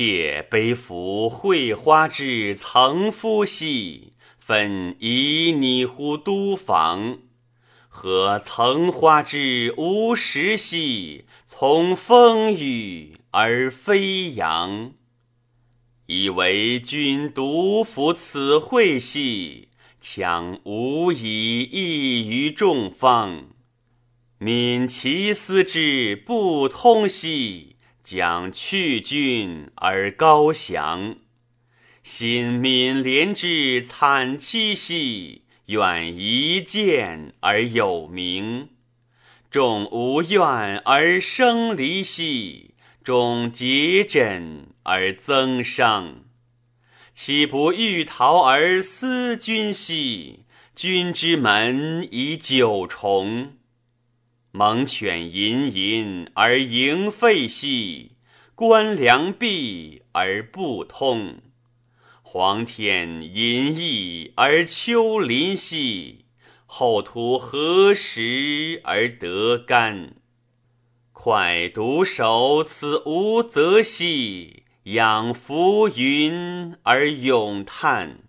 妾背负会花之曾夫兮，分旖旎乎都房。何曾花之无实兮，从风雨而飞扬。以为君独服此会兮，强无以异于众方。民其思之不通兮，将去君而高翔。心民怜之惨凄兮，愿一见而有名。众无怨而生离兮，众结枕。而增伤，岂不欲逃而思君兮？君之门以九重，猛犬吟吟而迎吠兮，关梁闭而不通。黄天隐翳而丘林兮，后土何时而得干？快独守此无泽兮。仰浮云而咏叹。